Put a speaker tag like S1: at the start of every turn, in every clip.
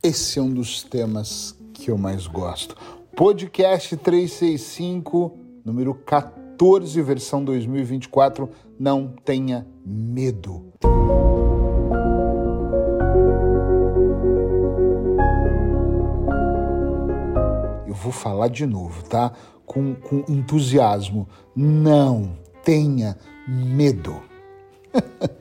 S1: Esse é um dos temas que eu mais gosto. Podcast 365, número 14, versão 2024. Não tenha medo. Eu vou falar de novo, tá? Com, com entusiasmo. Não tenha medo.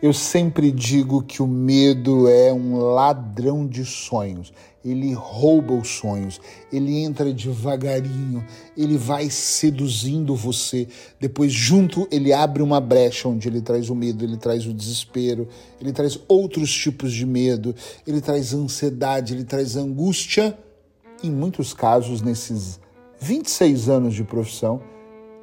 S1: Eu sempre digo que o medo é um ladrão de sonhos. Ele rouba os sonhos, ele entra devagarinho, ele vai seduzindo você. Depois, junto, ele abre uma brecha onde ele traz o medo, ele traz o desespero, ele traz outros tipos de medo, ele traz ansiedade, ele traz angústia. Em muitos casos, nesses 26 anos de profissão,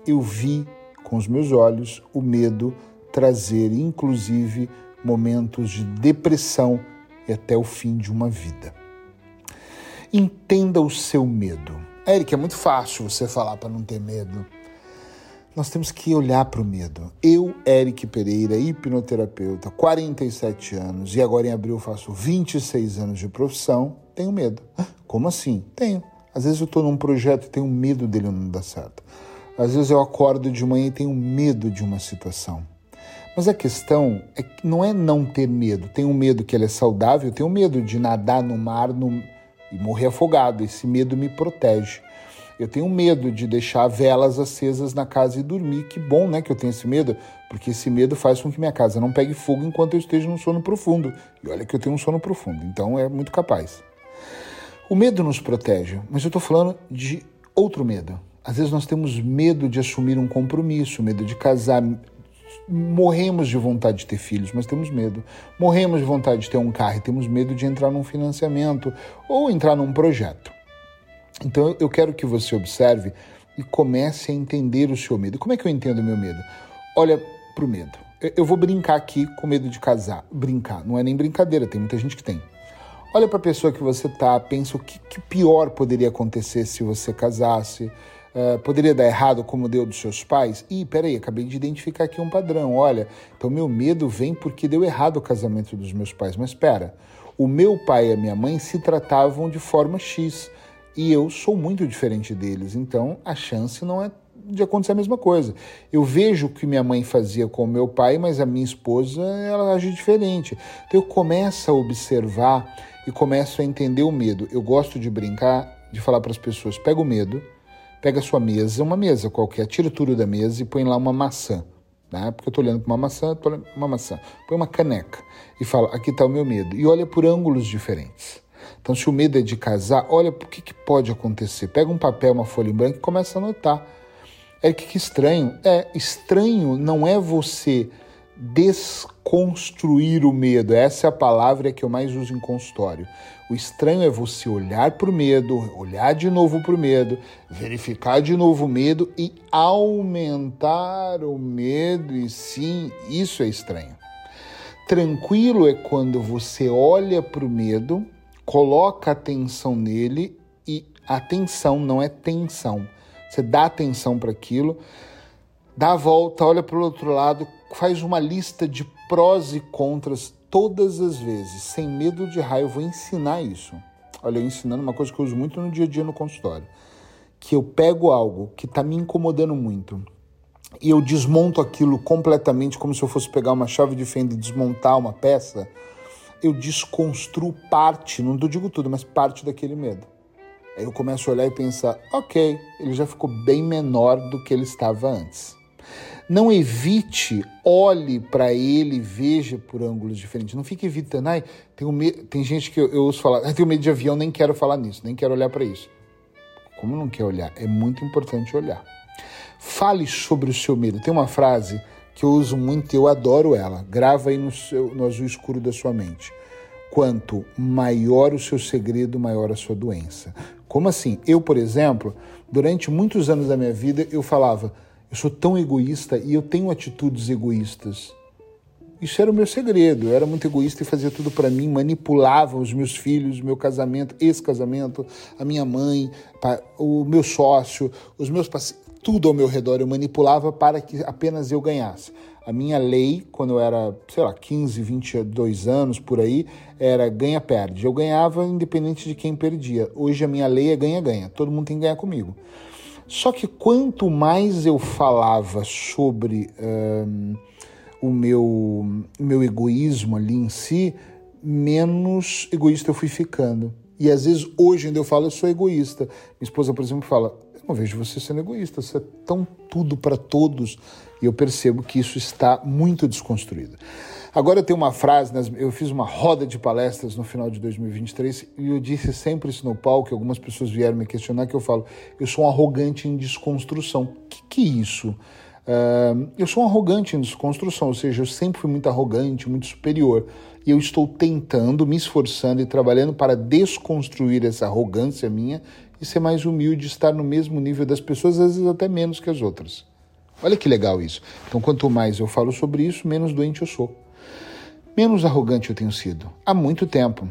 S1: eu vi com os meus olhos o medo trazer, inclusive, momentos de depressão e até o fim de uma vida. Entenda o seu medo. Eric, é muito fácil você falar para não ter medo. Nós temos que olhar para o medo. Eu, Eric Pereira, hipnoterapeuta, 47 anos e agora em abril faço 26 anos de profissão, tenho medo. Como assim? Tenho. Às vezes eu estou num projeto e tenho medo dele não dar certo. Às vezes eu acordo de manhã e tenho medo de uma situação. Mas a questão é que não é não ter medo. Tenho medo que ele é saudável, tenho medo de nadar no mar no... e morrer afogado. Esse medo me protege. Eu tenho medo de deixar velas acesas na casa e dormir. Que bom, né, que eu tenho esse medo, porque esse medo faz com que minha casa não pegue fogo enquanto eu esteja num sono profundo. E olha que eu tenho um sono profundo, então é muito capaz. O medo nos protege, mas eu estou falando de outro medo. Às vezes nós temos medo de assumir um compromisso, medo de casar, morremos de vontade de ter filhos, mas temos medo. Morremos de vontade de ter um carro e temos medo de entrar num financiamento ou entrar num projeto. Então eu quero que você observe e comece a entender o seu medo. Como é que eu entendo o meu medo? Olha para o medo. Eu vou brincar aqui com medo de casar. Brincar, não é nem brincadeira, tem muita gente que tem. Olha para a pessoa que você tá, pensa o que, que pior poderia acontecer se você casasse Uh, poderia dar errado como deu dos seus pais? Ih, peraí, acabei de identificar aqui um padrão. Olha, então meu medo vem porque deu errado o casamento dos meus pais. Mas espera, o meu pai e a minha mãe se tratavam de forma X e eu sou muito diferente deles. Então a chance não é de acontecer a mesma coisa. Eu vejo o que minha mãe fazia com o meu pai, mas a minha esposa ela age diferente. Então eu começo a observar e começo a entender o medo. Eu gosto de brincar, de falar para as pessoas: pega o medo pega a sua mesa, uma mesa qualquer, tira tudo da mesa e põe lá uma maçã. Né? Porque eu estou olhando para uma maçã, estou olhando uma maçã. Põe uma caneca e fala: aqui está o meu medo. E olha por ângulos diferentes. Então, se o medo é de casar, olha o que, que pode acontecer. Pega um papel, uma folha em branco e começa a anotar. É que, que estranho. É, estranho não é você desconstruir o medo. Essa é a palavra que eu mais uso em consultório. O estranho é você olhar para o medo, olhar de novo para o medo, verificar de novo o medo e aumentar o medo. E sim, isso é estranho. Tranquilo é quando você olha para o medo, coloca atenção nele e atenção não é tensão. Você dá atenção para aquilo, dá a volta, olha para o outro lado, faz uma lista de prós e contras todas as vezes, sem medo de raio. Eu vou ensinar isso. Olha, eu ensinando uma coisa que eu uso muito no dia a dia no consultório. Que eu pego algo que está me incomodando muito e eu desmonto aquilo completamente, como se eu fosse pegar uma chave de fenda e desmontar uma peça. Eu desconstruo parte, não digo tudo, mas parte daquele medo. Aí eu começo a olhar e pensar: ok, ele já ficou bem menor do que ele estava antes. Não evite, olhe para ele, veja por ângulos diferentes. Não fique evitando. Ai, tem, um tem gente que eu, eu ouço falar, tenho medo de avião, nem quero falar nisso, nem quero olhar para isso. Como não quer olhar? É muito importante olhar. Fale sobre o seu medo. Tem uma frase que eu uso muito e eu adoro ela. Grava aí no, seu, no azul escuro da sua mente. Quanto maior o seu segredo, maior a sua doença. Como assim? Eu, por exemplo, durante muitos anos da minha vida, eu falava eu sou tão egoísta e eu tenho atitudes egoístas. Isso era o meu segredo. Eu era muito egoísta e fazia tudo para mim, manipulava os meus filhos, meu casamento, esse casamento, a minha mãe, o meu sócio, os meus tudo ao meu redor eu manipulava para que apenas eu ganhasse. A minha lei, quando eu era, sei lá, 15, 22 anos por aí, era ganha-perde. Eu ganhava independente de quem perdia. Hoje a minha lei é ganha-ganha. Todo mundo tem que ganhar comigo. Só que quanto mais eu falava sobre o meu, meu egoísmo ali em si, menos egoísta eu fui ficando. E às vezes hoje ainda eu falo, eu sou egoísta. Minha esposa, por exemplo, fala: Eu não vejo você sendo egoísta, você é tão tudo para todos. E eu percebo que isso está muito desconstruído. Agora eu tenho uma frase, eu fiz uma roda de palestras no final de 2023 e eu disse sempre isso no palco, algumas pessoas vieram me questionar, que eu falo, eu sou um arrogante em desconstrução. O que, que é isso? Uh, eu sou um arrogante em desconstrução, ou seja, eu sempre fui muito arrogante, muito superior. E eu estou tentando, me esforçando e trabalhando para desconstruir essa arrogância minha e ser mais humilde, estar no mesmo nível das pessoas, às vezes até menos que as outras. Olha que legal isso. Então, quanto mais eu falo sobre isso, menos doente eu sou. Menos arrogante eu tenho sido. Há muito tempo.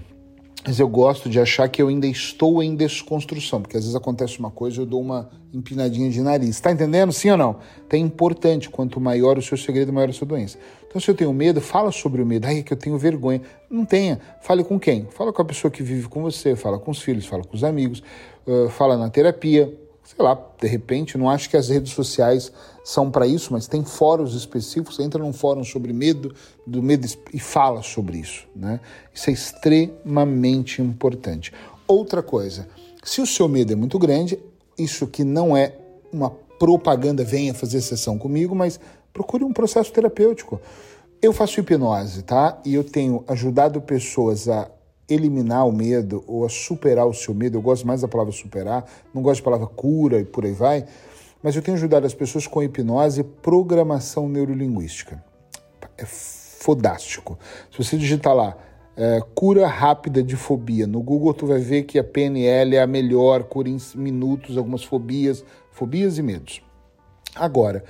S1: Mas eu gosto de achar que eu ainda estou em desconstrução, porque às vezes acontece uma coisa e eu dou uma empinadinha de nariz. Tá entendendo? Sim ou não? Então é importante, quanto maior o seu segredo, maior a sua doença. Então se eu tenho medo, fala sobre o medo. Ai, é que eu tenho vergonha. Não tenha. Fale com quem? Fala com a pessoa que vive com você, fala com os filhos, fala com os amigos, uh, fala na terapia, sei lá, de repente, não acho que as redes sociais são para isso, mas tem fóruns específicos, entra num fórum sobre medo, do medo e fala sobre isso, né? Isso é extremamente importante. Outra coisa, se o seu medo é muito grande, isso que não é uma propaganda, venha fazer sessão comigo, mas procure um processo terapêutico. Eu faço hipnose, tá? E eu tenho ajudado pessoas a eliminar o medo ou a superar o seu medo. Eu gosto mais da palavra superar, não gosto da palavra cura e por aí vai. Mas eu tenho ajudado as pessoas com hipnose e programação neurolinguística. É fodástico. Se você digitar lá é, cura rápida de fobia no Google, tu vai ver que a PNL é a melhor, cura em minutos algumas fobias, fobias e medos. Agora,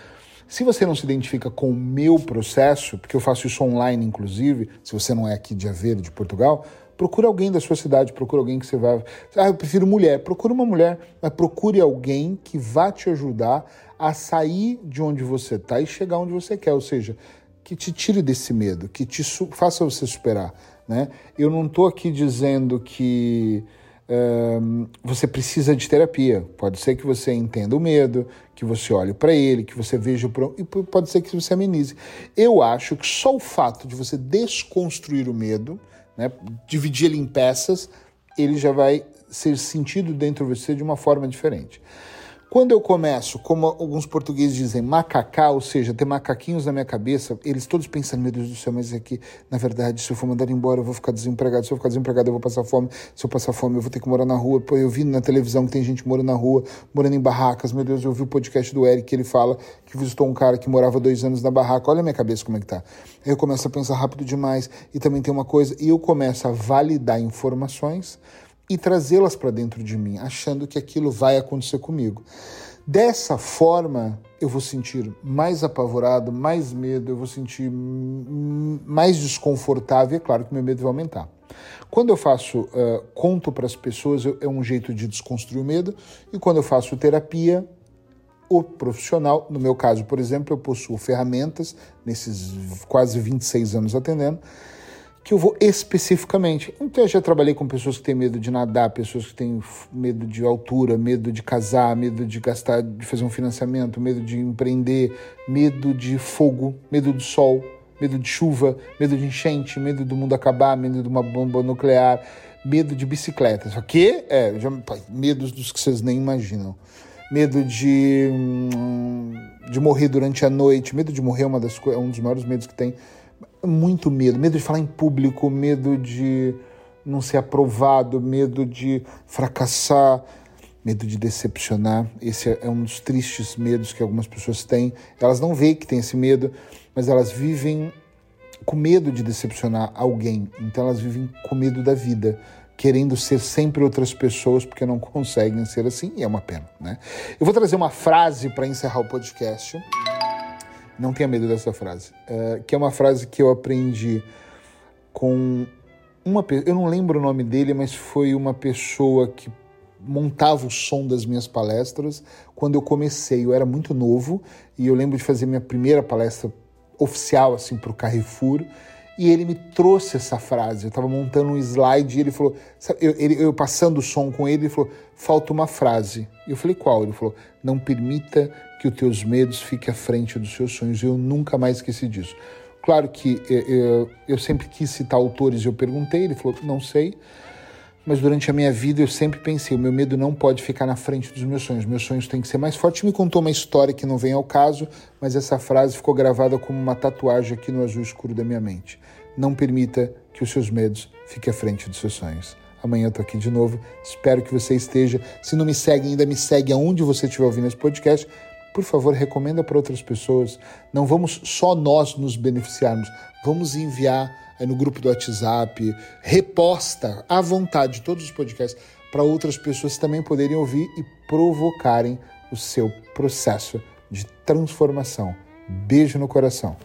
S1: se você não se identifica com o meu processo, porque eu faço isso online, inclusive, se você não é aqui de Aveiro, de Portugal, Procure alguém da sua cidade, procure alguém que você vai. Ah, eu prefiro mulher. Procure uma mulher, mas procure alguém que vá te ajudar a sair de onde você está e chegar onde você quer. Ou seja, que te tire desse medo, que te faça você superar. Né? Eu não estou aqui dizendo que um, você precisa de terapia. Pode ser que você entenda o medo, que você olhe para ele, que você veja o e pode ser que você amenize. Eu acho que só o fato de você desconstruir o medo né, dividir ele em peças, ele já vai ser sentido dentro de você de uma forma diferente. Quando eu começo, como alguns portugueses dizem, macacar, ou seja, ter macaquinhos na minha cabeça, eles todos pensando, meu Deus do céu, mas é na verdade, se eu for mandar embora, eu vou ficar desempregado. Se eu ficar desempregado, eu vou passar fome. Se eu passar fome, eu vou ter que morar na rua. Pô, eu vi na televisão que tem gente morando na rua, morando em barracas. Meu Deus, eu vi o podcast do Eric, que ele fala que visitou um cara que morava dois anos na barraca. Olha a minha cabeça como é que tá. Eu começo a pensar rápido demais. E também tem uma coisa, e eu começo a validar informações e trazê-las para dentro de mim, achando que aquilo vai acontecer comigo. Dessa forma, eu vou sentir mais apavorado, mais medo, eu vou sentir mais desconfortável e é claro que meu medo vai aumentar. Quando eu faço uh, conto para as pessoas, eu, é um jeito de desconstruir o medo, e quando eu faço terapia, o profissional, no meu caso, por exemplo, eu possuo ferramentas, nesses quase 26 anos atendendo, que eu vou especificamente. Então, eu já trabalhei com pessoas que têm medo de nadar, pessoas que têm medo de altura, medo de casar, medo de gastar, de fazer um financiamento, medo de empreender, medo de fogo, medo do sol, medo de chuva, medo de enchente, medo do mundo acabar, medo de uma bomba nuclear, medo de bicicleta. Só que, é, já, medos dos que vocês nem imaginam. Medo de, hum, de morrer durante a noite, medo de morrer é, uma das, é um dos maiores medos que tem muito medo, medo de falar em público, medo de não ser aprovado, medo de fracassar, medo de decepcionar. Esse é um dos tristes medos que algumas pessoas têm. Elas não veem que tem esse medo, mas elas vivem com medo de decepcionar alguém. Então elas vivem com medo da vida, querendo ser sempre outras pessoas porque não conseguem ser assim, e é uma pena, né? Eu vou trazer uma frase para encerrar o podcast. Não tenha medo dessa frase. É, que é uma frase que eu aprendi com uma eu não lembro o nome dele, mas foi uma pessoa que montava o som das minhas palestras quando eu comecei. Eu era muito novo e eu lembro de fazer minha primeira palestra oficial assim para o Carrefour e ele me trouxe essa frase. Eu estava montando um slide e ele falou, eu, ele, eu passando o som com ele, ele falou, falta uma frase. E eu falei, qual? Ele falou, não permita que os teus medos fiquem à frente dos seus sonhos. E eu nunca mais esqueci disso. Claro que eu, eh, eu, eu sempre quis citar autores e eu perguntei, ele falou, não sei. Mas durante a minha vida eu sempre pensei, o meu medo não pode ficar na frente dos meus sonhos. Meus sonhos têm que ser mais fortes. Me contou uma história que não vem ao caso, mas essa frase ficou gravada como uma tatuagem aqui no azul escuro da minha mente. Não permita que os seus medos fiquem à frente dos seus sonhos. Amanhã eu tô aqui de novo. Espero que você esteja. Se não me segue ainda, me segue aonde você estiver ouvindo esse podcast. Por favor, recomenda para outras pessoas. Não vamos só nós nos beneficiarmos. Vamos enviar aí no grupo do WhatsApp, reposta à vontade todos os podcasts para outras pessoas também poderem ouvir e provocarem o seu processo de transformação. Beijo no coração.